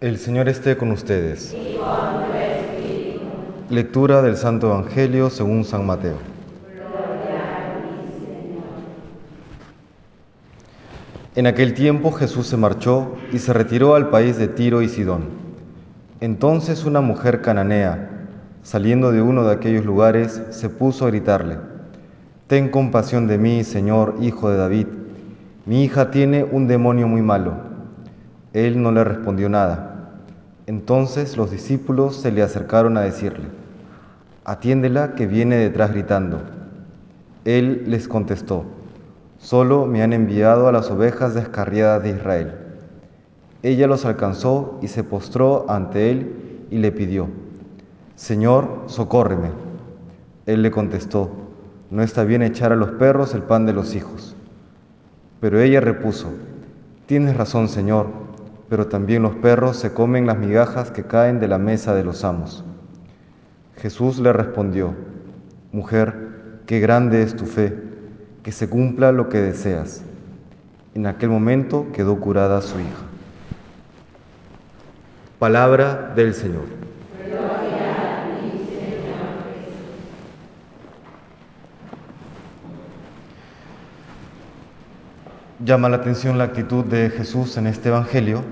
El Señor esté con ustedes. Lectura del Santo Evangelio según San Mateo. En aquel tiempo Jesús se marchó y se retiró al país de Tiro y Sidón. Entonces una mujer cananea, saliendo de uno de aquellos lugares, se puso a gritarle, Ten compasión de mí, Señor, hijo de David. Mi hija tiene un demonio muy malo. Él no le respondió nada. Entonces los discípulos se le acercaron a decirle, Atiéndela que viene detrás gritando. Él les contestó, Solo me han enviado a las ovejas descarriadas de Israel. Ella los alcanzó y se postró ante él y le pidió, Señor, socórreme. Él le contestó, No está bien echar a los perros el pan de los hijos. Pero ella repuso, Tienes razón, Señor, pero también los perros se comen las migajas que caen de la mesa de los amos. Jesús le respondió, Mujer, qué grande es tu fe que se cumpla lo que deseas. En aquel momento quedó curada su hija. Palabra del Señor. Llama la atención la actitud de Jesús en este Evangelio.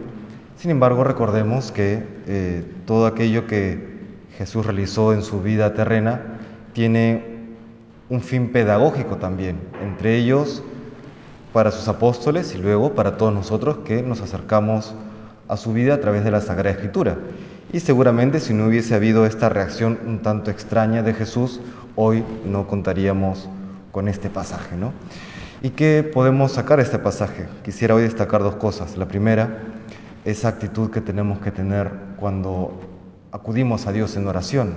Sin embargo, recordemos que eh, todo aquello que Jesús realizó en su vida terrena tiene un fin pedagógico también, entre ellos para sus apóstoles y luego para todos nosotros que nos acercamos a su vida a través de la Sagrada Escritura. Y seguramente si no hubiese habido esta reacción un tanto extraña de Jesús, hoy no contaríamos con este pasaje. ¿no? ¿Y qué podemos sacar de este pasaje? Quisiera hoy destacar dos cosas. La primera, esa actitud que tenemos que tener cuando acudimos a Dios en oración,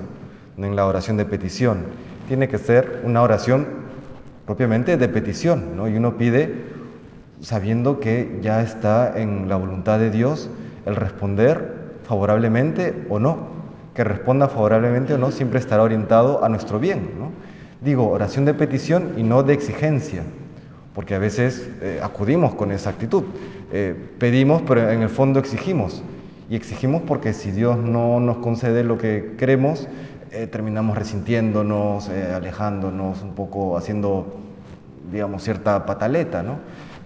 en la oración de petición tiene que ser una oración propiamente de petición, ¿no? Y uno pide sabiendo que ya está en la voluntad de Dios el responder favorablemente o no. Que responda favorablemente o no siempre estará orientado a nuestro bien, ¿no? Digo, oración de petición y no de exigencia, porque a veces eh, acudimos con esa actitud. Eh, pedimos, pero en el fondo exigimos. Y exigimos porque si Dios no nos concede lo que queremos, eh, terminamos resintiéndonos, alejándonos, un poco haciendo, digamos, cierta pataleta, ¿no?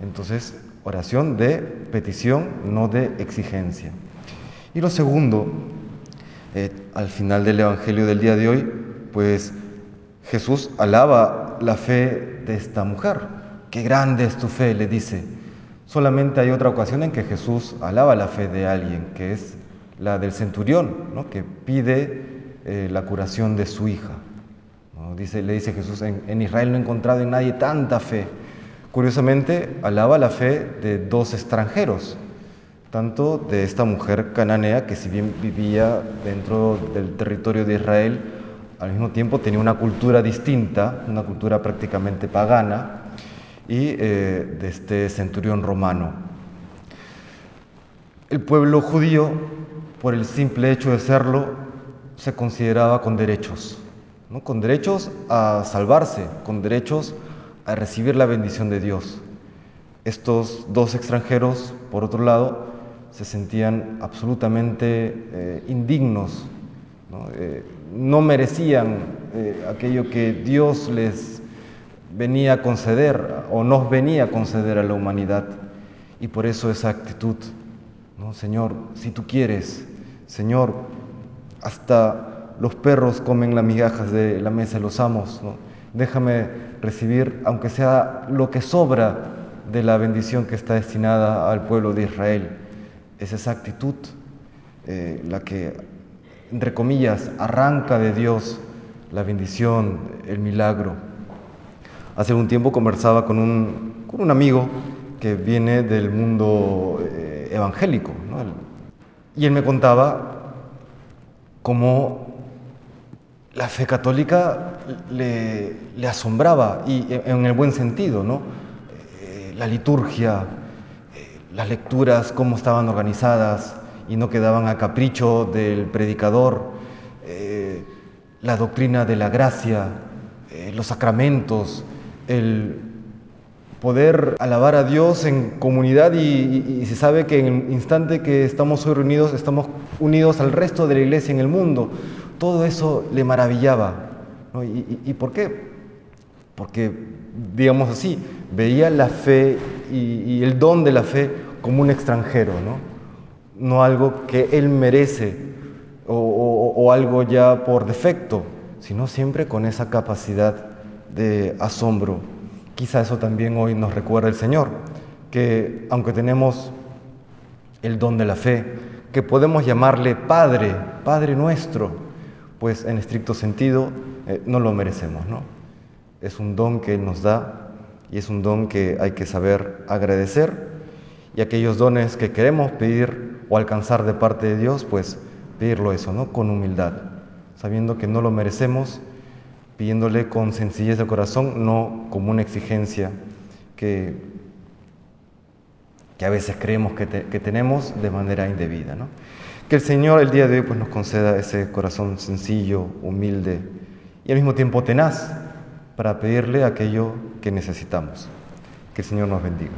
Entonces, oración de petición, no de exigencia. Y lo segundo, al final del Evangelio del día de hoy, pues Jesús alaba la fe de esta mujer. Qué grande es tu fe, le dice. Solamente hay otra ocasión en que Jesús alaba la fe de alguien, que es la del centurión, ¿no? que pide eh, la curación de su hija. Dice, le dice Jesús, en, Israel no he encontrado en nadie tanta fe. Curiosamente, alaba la fe de dos extranjeros, tanto de esta mujer cananea, que si bien vivía dentro del territorio de Israel, al mismo tiempo tenía una cultura distinta, una cultura prácticamente pagana, y eh, de este centurión romano. El pueblo judío, por el simple hecho de serlo, se consideraba con derechos, ¿no? con derechos a salvarse, con derechos a recibir la bendición de Dios. Estos dos extranjeros, por otro lado, se sentían absolutamente eh, indignos, ¿no? Eh, merecían eh, aquello que Dios les venía a conceder o nos venía a conceder a la humanidad. Y por eso esa actitud, ¿no? Señor, si tú quieres, Señor, hasta los perros comen las migajas de la mesa de los amos. Déjame recibir, aunque sea lo que sobra de la bendición que está destinada al pueblo de Israel. Es esa actitud eh, la que, entre comillas, arranca de Dios la bendición, el milagro. Hace un tiempo conversaba con un, con un amigo que viene del mundo eh, evangélico, y él me contaba como la fe católica le, asombraba, y en el buen sentido, ¿no? Eh, la liturgia, eh, las lecturas, cómo estaban organizadas y no quedaban a capricho del predicador, la doctrina de la gracia, los sacramentos, el poder alabar a Dios en comunidad y, se sabe que en el instante que estamos hoy reunidos estamos unidos al resto de la iglesia en el mundo. Todo eso le maravillaba. ¿Y, por qué? Porque, digamos así, veía la fe y, el don de la fe como un extranjero, ¿no? no algo que él merece o algo ya por defecto, sino siempre con esa capacidad de asombro Quizá eso también hoy nos recuerda el Señor, que aunque tenemos el don de la fe, que podemos llamarle Padre, Padre nuestro, pues en estricto sentido eh, no lo merecemos, ¿no? Es un don que Él nos da y es un don que hay que saber agradecer y aquellos dones que queremos pedir o alcanzar de parte de Dios, pues pedirlo eso, ¿no? Con humildad, sabiendo que no lo merecemos pidiéndole con sencillez de corazón, no como una exigencia que, que a veces creemos que, tenemos de manera indebida. ¿no? Que el Señor el día de hoy pues, nos conceda ese corazón sencillo, humilde y al mismo tiempo tenaz para pedirle aquello que necesitamos. Que el Señor nos bendiga.